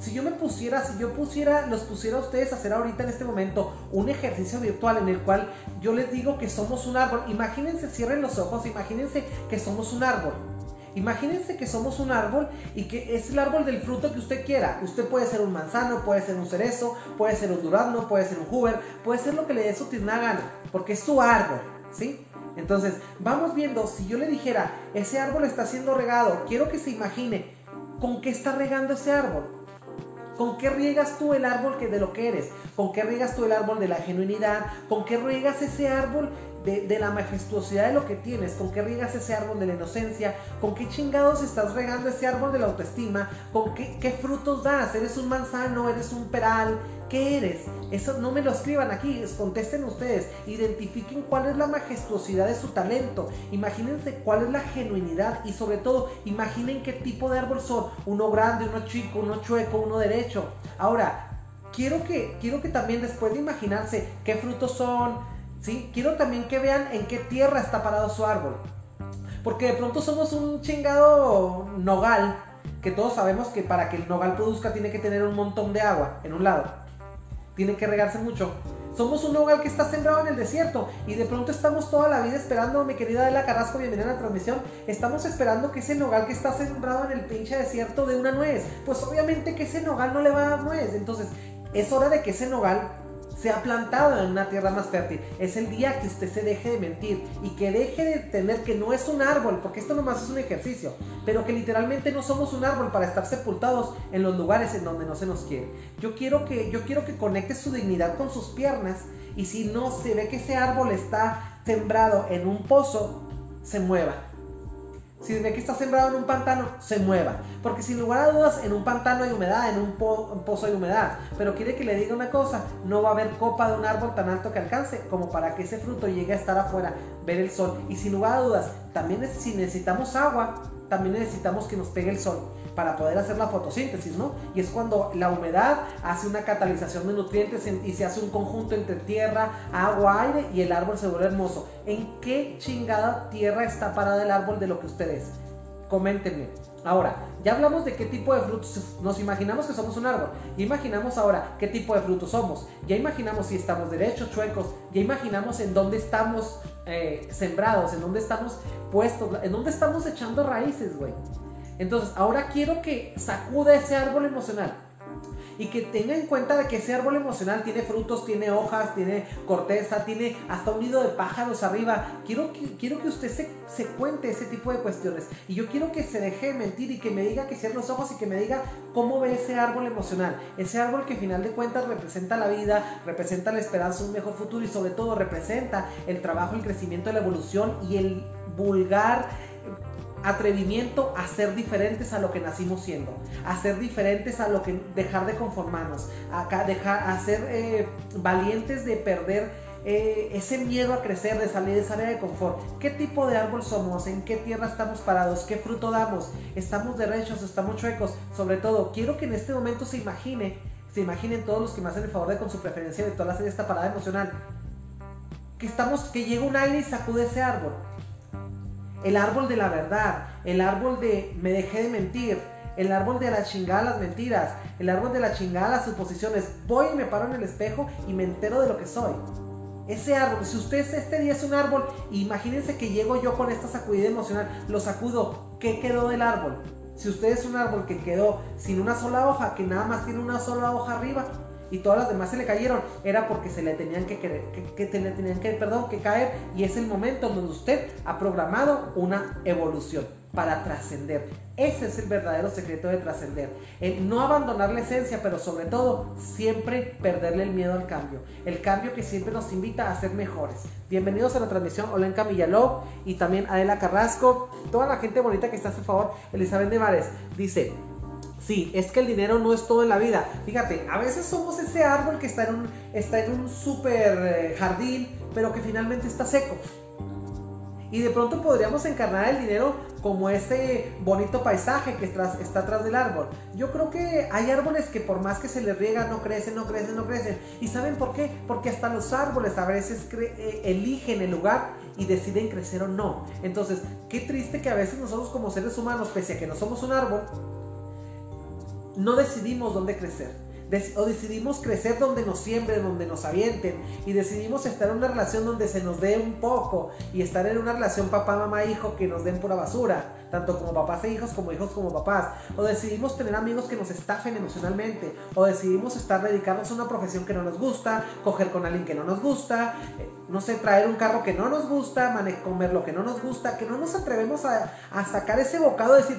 A: si yo me pusiera, si yo pusiera, los pusiera a ustedes a hacer ahorita en este momento un ejercicio virtual en el cual yo les digo que somos un árbol, imagínense, cierren los ojos, imagínense que somos un árbol. Imagínense que somos un árbol y que es el árbol del fruto que usted quiera. Usted puede ser un manzano, puede ser un cerezo, puede ser un durazno, puede ser un juber, puede ser lo que le dé su tierna gana, porque es su árbol, ¿sí? Entonces, vamos viendo, si yo le dijera, ese árbol está siendo regado, quiero que se imagine con qué está regando ese árbol. ¿Con qué riegas tú el árbol que de lo que eres? ¿Con qué riegas tú el árbol de la genuinidad? ¿Con qué riegas ese árbol de, la majestuosidad de lo que tienes, con qué riegas ese árbol de la inocencia, con qué chingados estás regando ese árbol de la autoestima, con qué, frutos das, eres un manzano, eres un peral, ¿qué eres? Eso no me lo escriban aquí, contesten ustedes, identifiquen cuál es la majestuosidad de su talento, imagínense cuál es la genuinidad y sobre todo imaginen qué tipo de árbol son, uno grande, uno chico, uno chueco, uno derecho. Ahora, quiero que, quiero que también después de imaginarse qué frutos son, Quiero también que vean en qué tierra está parado su árbol. Porque de pronto somos un chingado nogal, que todos sabemos que para que el nogal produzca tiene que tener un montón de agua en un lado. Tiene que regarse mucho. Somos un nogal que está sembrado en el desierto y de pronto estamos toda la vida esperando, mi querida Adela Carrasco, bienvenida a la transmisión, estamos esperando que ese nogal que está sembrado en el pinche desierto de una nuez. Pues obviamente que ese nogal no le va a dar nuez. Entonces es hora de que ese nogal se ha plantado en una tierra más fértil. Es el día que usted se deje de mentir y que deje de tener que no es un árbol, porque esto nomás es un ejercicio, pero que literalmente no somos un árbol para estar sepultados en los lugares en donde no se nos quiere. Yo quiero que, yo quiero que conecte su dignidad con sus piernas y si no se ve que ese árbol está sembrado en un pozo, se mueva si ve que está sembrado en un pantano, se mueva. Porque sin lugar a dudas, en un pantano hay humedad, en un, pozo hay humedad. Pero quiere que le diga una cosa, no va a haber copa de un árbol tan alto que alcance como para que ese fruto llegue a estar afuera, ver el sol. Y sin lugar a dudas, también si necesitamos agua, también necesitamos que nos pegue el sol para poder hacer la fotosíntesis, ¿no? Y es cuando la humedad hace una catalización de nutrientes y se hace un conjunto entre tierra, agua, aire y el árbol se vuelve hermoso. ¿En qué chingada tierra está parada el árbol de lo que ustedes? Coméntenme. Ahora, ya hablamos de qué tipo de frutos, nos imaginamos que somos un árbol, imaginamos ahora qué tipo de frutos somos, ya imaginamos si estamos derechos, chuecos, ya imaginamos en dónde estamos eh, sembrados, en dónde estamos puestos, en dónde estamos echando raíces, güey. Entonces, ahora quiero que sacuda ese árbol emocional y que tenga en cuenta de que ese árbol emocional tiene frutos, tiene hojas, tiene corteza, tiene hasta un nido de pájaros arriba. Quiero que, quiero que usted se, se cuente ese tipo de cuestiones y yo quiero que se deje de mentir y que me diga que cierre los ojos y que me diga cómo ve ese árbol emocional. Ese árbol que al final de cuentas representa la vida, representa la esperanza un mejor futuro y sobre todo representa el trabajo, el crecimiento, la evolución y el vulgar atrevimiento a ser diferentes a lo que nacimos siendo, a ser diferentes a lo que dejar de conformarnos, a, dejar, a ser eh, valientes de perder eh, ese miedo a crecer, de salir de esa área de confort. ¿Qué tipo de árbol somos? ¿En qué tierra estamos parados? ¿Qué fruto damos? ¿Estamos derechos? ¿Estamos chuecos? Sobre todo, quiero que en este momento se imagine, se imaginen todos los que me hacen el favor de con su preferencia la serie esta parada emocional, que estamos, que llega un aire y sacude ese árbol el árbol de la verdad, el árbol de me dejé de mentir, el árbol de la chingada las mentiras, el árbol de la chingada las suposiciones. Voy y me paro en el espejo y me entero de lo que soy. ese árbol, si usted este día es un árbol, imagínense que llego yo con esta sacudida emocional, lo sacudo, ¿qué quedó del árbol? Si usted es un árbol que quedó sin una sola hoja, que nada más tiene una sola hoja arriba, y todas las demás se le cayeron, era porque se le tenían que, que, que, tenían que, perdón, que caer y es el momento donde usted ha programado una evolución para trascender. Ese es el verdadero secreto de trascender. El no abandonar la esencia, pero sobre todo siempre perderle el miedo al cambio. El cambio que siempre nos invita a ser mejores. Bienvenidos a la transmisión Olenka Villaló y también Adela Carrasco. Toda la gente bonita que está a su favor. Elizabeth Nevares dice, Sí, es que el dinero no es todo en la vida. Fíjate, a veces somos ese árbol que está en un, está en un super eh, jardín, pero que finalmente está seco. Y de pronto podríamos encarnar el dinero como ese bonito paisaje que está, está atrás del árbol. Yo creo que hay árboles que por más que se les riega no crecen, no crecen, no crecen. ¿Y saben por qué? Porque hasta los árboles a veces eh, eligen el lugar y deciden crecer o no. Entonces, qué triste que a veces nosotros como seres humanos, pese a que no somos un árbol, no decidimos dónde crecer. O decidimos crecer donde nos siembren, donde nos avienten. Y decidimos estar en una relación donde se nos dé un poco y estar en una relación papá, mamá, hijo que nos den pura basura, tanto como papás e hijos como hijos como papás, o decidimos tener amigos que nos estafen emocionalmente, o decidimos estar dedicarnos a una profesión que no nos gusta, coger con alguien que no nos gusta, eh, no sé, traer un carro que no nos gusta, comer lo que no nos gusta, que no nos atrevemos a, a sacar ese bocado y decir,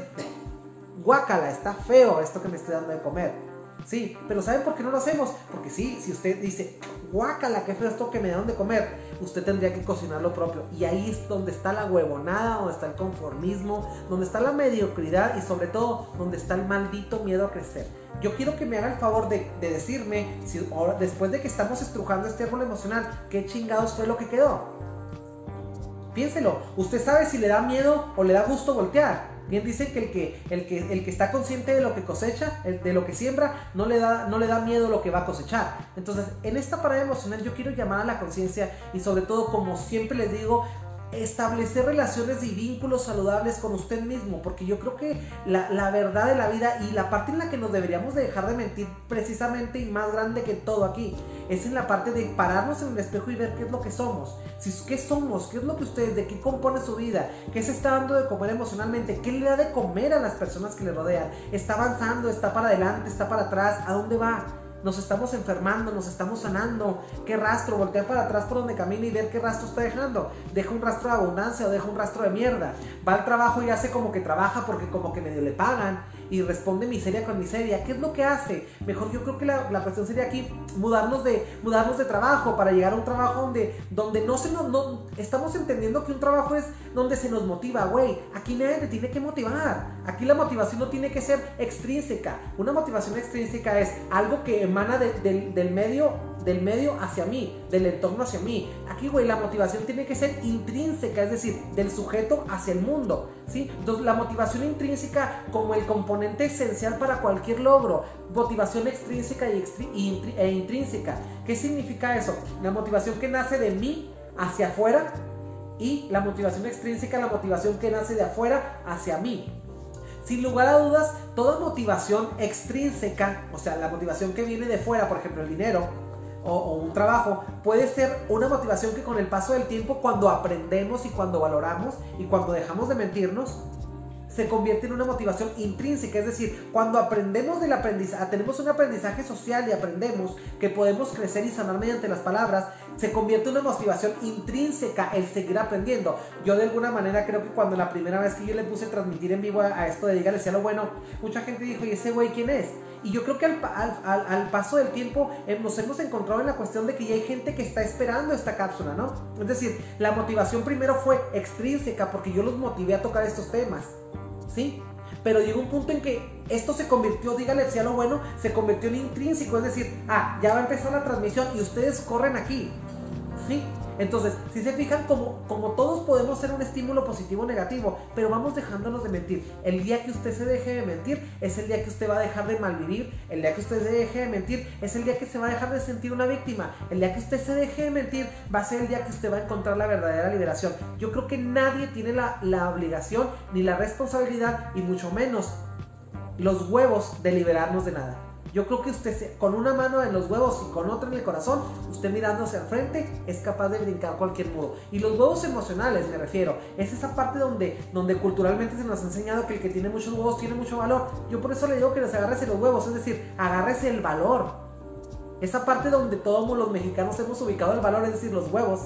A: guácala, está feo esto que me estoy dando de comer Sí, pero ¿saben por qué no lo hacemos? Porque sí, si usted dice, guácala, qué feo esto que me dan de comer, usted tendría que cocinar lo propio. Y ahí es donde está la huevonada, donde está el conformismo, donde está la mediocridad y sobre todo donde está el maldito miedo a crecer. Yo quiero que me haga el favor de, decirme, si, después de que estamos estrujando este árbol emocional, qué chingados fue lo que quedó. Piénselo, usted sabe si le da miedo o le da gusto voltear. Bien dice que el que, el que el que está consciente de lo que cosecha, de lo que siembra, no le, da, no le da miedo lo que va a cosechar. Entonces, en esta parada emocional yo quiero llamar a la conciencia y sobre todo, como siempre les digo, establecer relaciones y vínculos saludables con usted mismo, porque yo creo que la, verdad de la vida y la parte en la que nos deberíamos de dejar de mentir precisamente y más grande que todo aquí, es en la parte de pararnos en el espejo y ver qué es lo que somos, si, qué somos, qué es lo que ustedes, de qué compone su vida, qué se está dando de comer emocionalmente, qué le da de comer a las personas que le rodean, está avanzando, está para adelante, está para atrás, a dónde va nos estamos enfermando, nos estamos sanando. ¿Qué rastro? Voltear para atrás por donde camina y ver qué rastro está dejando. Deja un rastro de abundancia o deja un rastro de mierda. Va al trabajo y hace como que trabaja porque como que medio le pagan y responde miseria con miseria. ¿Qué es lo que hace? Mejor yo creo que la, la cuestión sería aquí mudarnos de, mudarnos de trabajo para llegar a un trabajo donde, donde no se nos... No, estamos entendiendo que un trabajo es donde se nos motiva, güey. Aquí nadie te tiene que motivar. Aquí la motivación no tiene que ser extrínseca. Una motivación extrínseca es algo que emana del medio del medio hacia mí, del entorno hacia mí. Aquí, güey, la motivación tiene que ser intrínseca, es decir, del sujeto hacia el mundo, ¿sí? Entonces, la motivación intrínseca como el componente esencial para cualquier logro, motivación extrínseca y e intrínseca. ¿Qué significa eso? La motivación que nace de mí hacia afuera y la motivación extrínseca, la motivación que nace de afuera hacia mí. Sin lugar a dudas, toda motivación extrínseca, o sea, la motivación que viene de fuera, por ejemplo, el dinero, o, un trabajo, puede ser una motivación que con el paso del tiempo, cuando aprendemos y cuando valoramos y cuando dejamos de mentirnos, se convierte en una motivación intrínseca, es decir, cuando aprendemos del aprendizaje, tenemos un aprendizaje social y aprendemos que podemos crecer y sanar mediante las palabras, se convierte en una motivación intrínseca el seguir aprendiendo. Yo de alguna manera creo que cuando la primera vez que yo le puse a transmitir en vivo a, esto de dígale sea lo bueno, mucha gente dijo, ¿y ese güey quién es? Y yo creo que al, al, paso del tiempo eh, nos hemos encontrado en la cuestión de que ya hay gente que está esperando esta cápsula, ¿no? Es decir, la motivación primero fue extrínseca porque yo los motivé a tocar estos temas. ¿Sí? Pero llegó un punto en que esto se convirtió, dígale si a lo bueno, se convirtió en intrínseco, es decir, ah, ya va a empezar la transmisión y ustedes corren aquí, ¿sí? Entonces, si se fijan, como, todos podemos ser un estímulo positivo o negativo, pero vamos dejándonos de mentir. El día que usted se deje de mentir es el día que usted va a dejar de malvivir. El día que usted se deje de mentir es el día que se va a dejar de sentir una víctima. El día que usted se deje de mentir va a ser el día que usted va a encontrar la verdadera liberación. Yo creo que nadie tiene la obligación ni la responsabilidad y mucho menos los huevos de liberarnos de nada. Yo creo que usted con una mano en los huevos y con otra en el corazón, usted mirándose al frente es capaz de brincar cualquier muro. Y los huevos emocionales me refiero, es esa parte donde, donde culturalmente se nos ha enseñado que el que tiene muchos huevos tiene mucho valor. Yo por eso le digo que les agarrese los huevos, es decir, agárrese el valor. Esa parte donde todos los mexicanos hemos ubicado el valor, es decir, los huevos.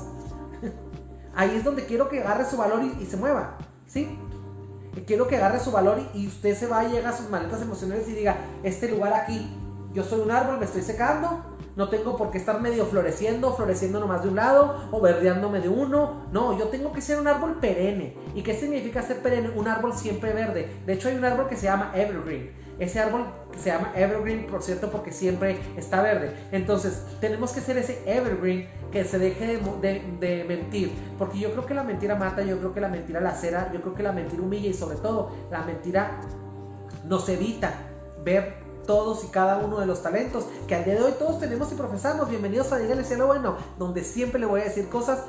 A: Ahí es donde quiero que agarre su valor y, se mueva, ¿sí? quiero que agarre su valor y, usted se va y llega a sus maletas emocionales y diga, este lugar aquí, yo soy un árbol, me estoy secando, no tengo por qué estar medio floreciendo, floreciendo nomás de un lado o verdeándome de uno. No, yo tengo que ser un árbol perenne. ¿Y qué significa ser perenne? Un árbol siempre verde. De hecho, hay un árbol que se llama evergreen. Ese árbol se llama evergreen, por cierto, porque siempre está verde. Entonces, tenemos que ser ese evergreen que se deje de, mentir. Porque yo creo que la mentira mata, yo creo que la mentira lacera, yo creo que la mentira humilla y sobre todo la mentira nos evita ver todos y cada uno de los talentos que al día de hoy todos tenemos y profesamos. Bienvenidos a Dígale Cielo Bueno, donde siempre le voy a decir cosas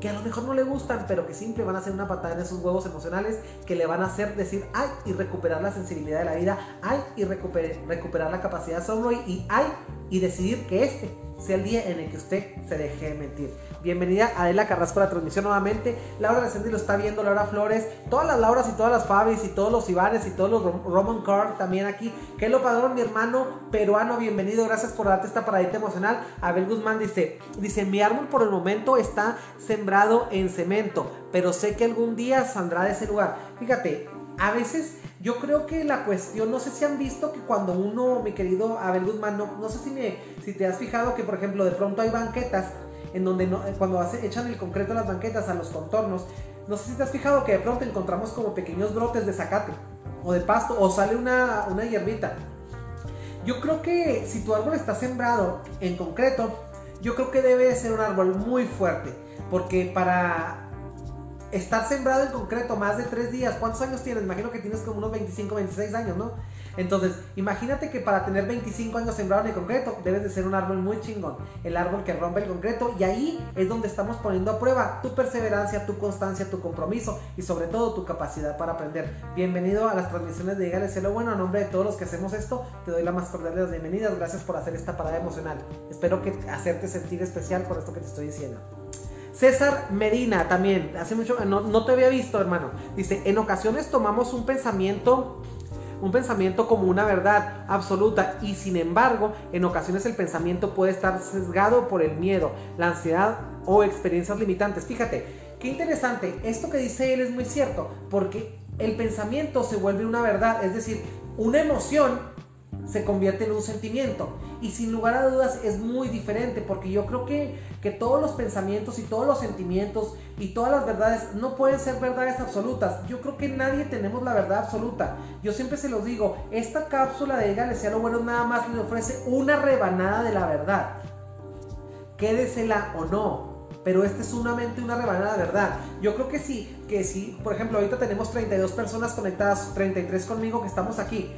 A: que a lo mejor no le gustan, pero que siempre van a hacer una patada en esos huevos emocionales que le van a hacer decir ay y recuperar la sensibilidad de la vida, ay y recuperar la capacidad de asombro y ay y decidir que este sea el día en el que usted se deje mentir. Bienvenida Adela Carrasco a la transmisión nuevamente. Laura Resendi lo está viendo, Laura Flores, todas las Lauras y todas las Fabis y todos los Ivanes y todos los Roman Card también aquí. lo Padrón, mi hermano peruano, bienvenido, gracias por darte esta paradita emocional. Abel Guzmán dice, dice, mi árbol por el momento está sembrado en cemento, pero sé que algún día saldrá de ese lugar. Fíjate, a veces yo creo que la cuestión, no sé si han visto que cuando uno, mi querido Abel Guzmán, no, no sé si, me, si te has fijado que por ejemplo de pronto hay banquetas en donde eh, cuando echan el concreto a las banquetas, a los contornos, no sé si te has fijado que de pronto encontramos como pequeños brotes de zacate o de pasto o sale una, una hierbita. Yo creo que si tu árbol está sembrado en concreto, yo creo que debe ser un árbol muy fuerte, porque para estar sembrado en concreto más de tres días. ¿Cuántos años tienes? Imagino que tienes como unos 25, 26 años, ¿no? Entonces, imagínate que para tener 25 años sembrado en concreto, debes de ser un árbol muy chingón. El árbol que rompe el concreto. Y ahí es donde estamos poniendo a prueba tu perseverancia, tu constancia, tu compromiso y sobre todo tu capacidad para aprender. Bienvenido a las transmisiones de al Cielo Bueno. A nombre de todos los que hacemos esto, te doy la más cordial de las bienvenidas. Gracias por hacer esta parada emocional. Espero que hacerte sentir especial por esto que te estoy diciendo. César Medina también, hace mucho, no, no te había visto hermano, dice, en ocasiones tomamos un pensamiento un pensamiento como una verdad absoluta y sin embargo en ocasiones el pensamiento puede estar sesgado por el miedo, la ansiedad o experiencias limitantes. Fíjate, qué interesante, esto que dice él es muy cierto porque el pensamiento se vuelve una verdad, es decir, una emoción se convierte en un sentimiento. Y sin lugar a dudas es muy diferente porque yo creo que, que todos los pensamientos y todos los sentimientos y todas las verdades no pueden ser verdades absolutas. Yo creo que nadie tenemos la verdad absoluta. Yo siempre se los digo, esta cápsula de Ega sea lo bueno nada más le ofrece una rebanada de la verdad. Quédesela o no. Pero esta es solamente una rebanada de verdad. Yo creo que sí, que sí, por ejemplo, ahorita tenemos 32 personas conectadas, 33 conmigo que estamos aquí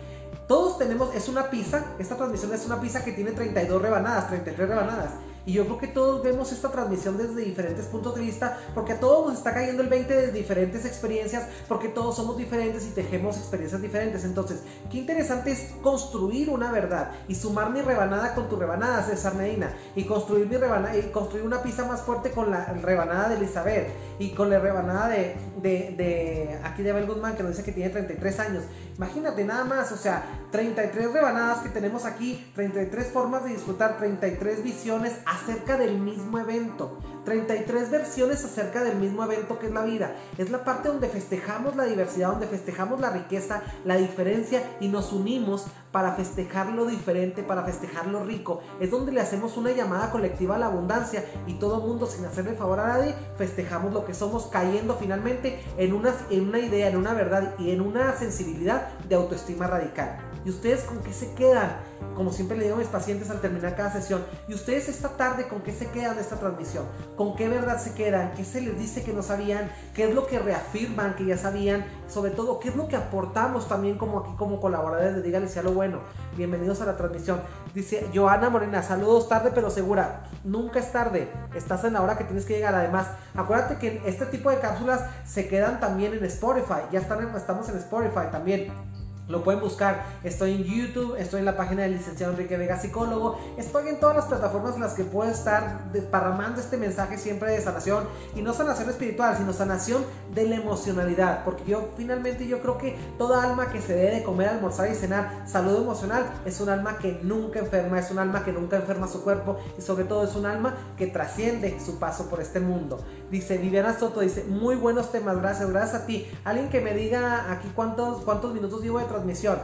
A: todos tenemos, es una pizza, esta transmisión es una pizza que tiene 32 rebanadas, 33 rebanadas. Y yo creo que todos vemos esta transmisión desde diferentes puntos de vista, porque a todos nos está cayendo el 20 desde diferentes experiencias, porque todos somos diferentes y tejemos experiencias diferentes. Entonces, qué interesante es construir una verdad y sumar mi rebanada con tu rebanada, César Medina, y construir mi rebanada, y construir una pizza más fuerte con la rebanada de Elizabeth, y con la rebanada de, de, de aquí de Abel Guzmán, que nos dice que tiene 33 años. Imagínate nada más, o sea, 33 rebanadas que tenemos aquí, 33 formas de disfrutar, 33 visiones acerca del mismo evento. 33 versiones acerca del mismo evento que es la vida. Es la parte donde festejamos la diversidad, donde festejamos la riqueza, la diferencia y nos unimos para festejar lo diferente, para festejar lo rico. Es donde le hacemos una llamada colectiva a la abundancia y todo mundo sin hacerle favor a nadie, festejamos lo que somos cayendo finalmente en una, en una idea, en una verdad y en una sensibilidad de autoestima radical. ¿Y ustedes con qué se quedan? Como siempre le digo a mis pacientes al terminar cada sesión, ¿y ustedes esta tarde con qué se quedan de esta transmisión? ¿Con qué verdad se quedan? ¿Qué se les dice que no sabían? ¿Qué es lo que reafirman que ya sabían? Sobre todo, ¿qué es lo que aportamos también como aquí como colaboradores de Dígale sea lo bueno? Bienvenidos a la transmisión. Dice Joana Morena, saludos tarde pero segura. Nunca es tarde, estás en la hora que tienes que llegar. Además, acuérdate que este tipo de cápsulas se quedan también en Spotify. Ya están estamos en Spotify también. Lo pueden buscar. Estoy en YouTube, estoy en la página del licenciado Enrique Vega, psicólogo. Estoy en todas las plataformas en las que puedo estar desparramando este mensaje siempre de sanación. Y no sanación espiritual, sino sanación de la emocionalidad. Porque yo finalmente yo creo que toda alma que se debe de comer, almorzar y cenar salud emocional es un alma que nunca enferma, es un alma que nunca enferma su cuerpo. Y sobre todo es un alma que trasciende su paso por este mundo. Dice Viviana Soto, dice, muy buenos temas, gracias, gracias a ti. Alguien que me diga aquí cuántos, cuántos minutos llevo de transmisión.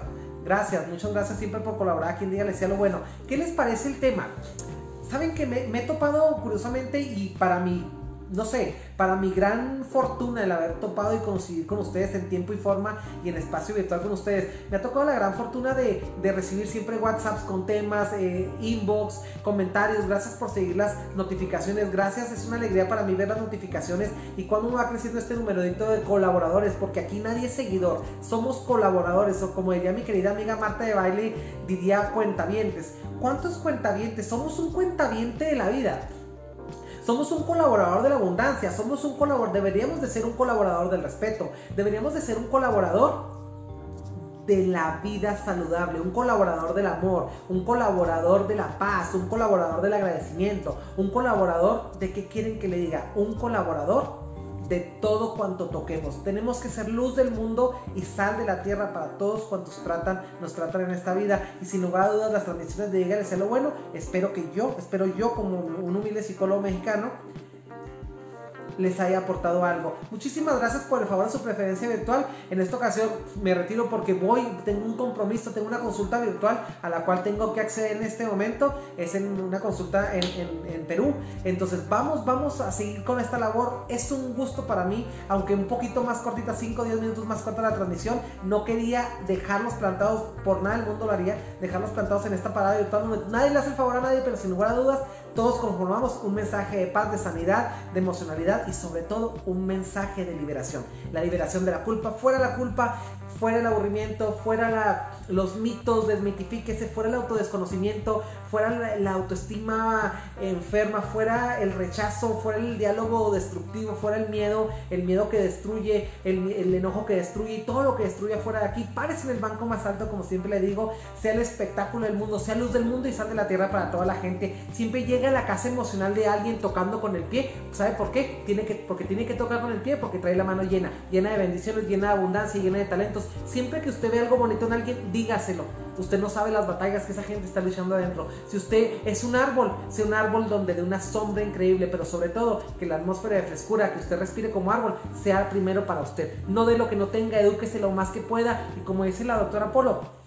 A: Gracias, muchas gracias siempre por colaborar aquí en Día Les lo bueno. ¿Qué les parece el tema? Saben que me, me he topado curiosamente y para mí no sé, para mi gran fortuna el haber topado y coincidir con ustedes en tiempo y forma y en espacio virtual con ustedes, me ha tocado la gran fortuna de, recibir siempre WhatsApps con temas, eh, inbox, comentarios, gracias por seguir las notificaciones, gracias, es una alegría para mí ver las notificaciones y cuando uno va creciendo este numerodito de colaboradores, porque aquí nadie es seguidor, somos colaboradores, o como diría mi querida amiga Marta de Baile, diría cuentavientes. ¿Cuántos cuentavientes? Somos un cuentaviente de la vida. Somos un colaborador de la abundancia, somos un colaborador, deberíamos de ser un colaborador del respeto, deberíamos de ser un colaborador de la vida saludable, un colaborador del amor, un colaborador de la paz, un colaborador del agradecimiento, un colaborador de qué quieren que le diga, un colaborador de todo cuanto toquemos. Tenemos que ser luz del mundo y sal de la tierra para todos cuantos tratan, nos tratan en esta vida. Y sin lugar a dudas, las transmisiones de llegar a lo bueno, espero que yo, espero yo como un humilde psicólogo mexicano, les haya aportado algo. Muchísimas gracias por el favor de su preferencia virtual. En esta ocasión me retiro porque voy, tengo un compromiso, tengo una consulta virtual a la cual tengo que acceder en este momento. Es en una consulta en, Perú. Entonces vamos, vamos a seguir con esta labor. Es un gusto para mí, aunque un poquito más cortita, 5 o 10 minutos más corta la transmisión. No quería dejarlos plantados, por nada el mundo lo haría, dejarlos plantados en esta parada virtual. Nadie le hace el favor a nadie, pero sin lugar a dudas todos conformamos un mensaje de paz, de sanidad, de emocionalidad y sobre todo un mensaje de liberación. La liberación de la culpa, fuera la culpa, fuera el aburrimiento, fuera la, los mitos, desmitifíquese, fuera el autodesconocimiento, fuera la, autoestima enferma, fuera el rechazo, fuera el diálogo destructivo, fuera el miedo, el miedo que destruye, el, enojo que destruye, todo lo que destruye fuera de aquí. Párese en el banco más alto, como siempre le digo, sea el espectáculo del mundo, sea luz del mundo y sal de la tierra para toda la gente. Siempre llega a la casa emocional de alguien tocando con el pie. ¿Sabe por qué? Tiene que, porque tiene que tocar con el pie, porque trae la mano llena, llena de bendiciones, llena de abundancia, llena de talentos. Siempre que usted ve algo bonito en alguien, dígaselo. Usted no sabe las batallas que esa gente está luchando adentro. Si usted es un árbol, sea un árbol donde de una sombra increíble, pero sobre todo que la atmósfera de frescura que usted respire como árbol sea primero para usted. No de lo que no tenga, edúquese lo más que pueda. Y como dice la doctora Polo,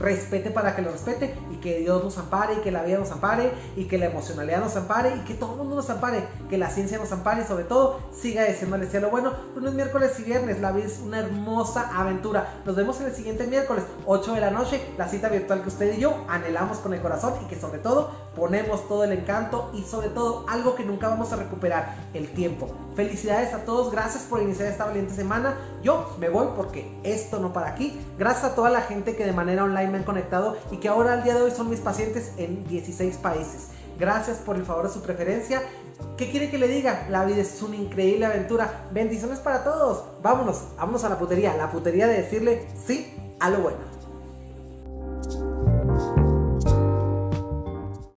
A: respete para que lo respete y que Dios nos ampare y que la vida nos ampare y que la emocionalidad nos ampare y que todo el mundo nos ampare, que la ciencia nos ampare y sobre todo siga diciéndole lo bueno. Lunes, miércoles y viernes, la vida es una hermosa aventura. Nos vemos en el siguiente miércoles, 8 de la noche, la cita virtual que usted y yo anhelamos con el corazón y que sobre todo ponemos todo el encanto y sobre todo algo que nunca vamos a recuperar, el tiempo. Felicidades a todos, gracias por iniciar esta valiente semana. Yo me voy porque esto no para aquí. Gracias a toda la gente que de manera online me han conectado y que ahora al día de hoy son mis pacientes en 16 países. Gracias por el favor de su preferencia. ¿Qué quiere que le diga? La vida es una increíble aventura. Bendiciones para todos. Vámonos, vámonos a la putería. La putería de decirle sí a lo bueno.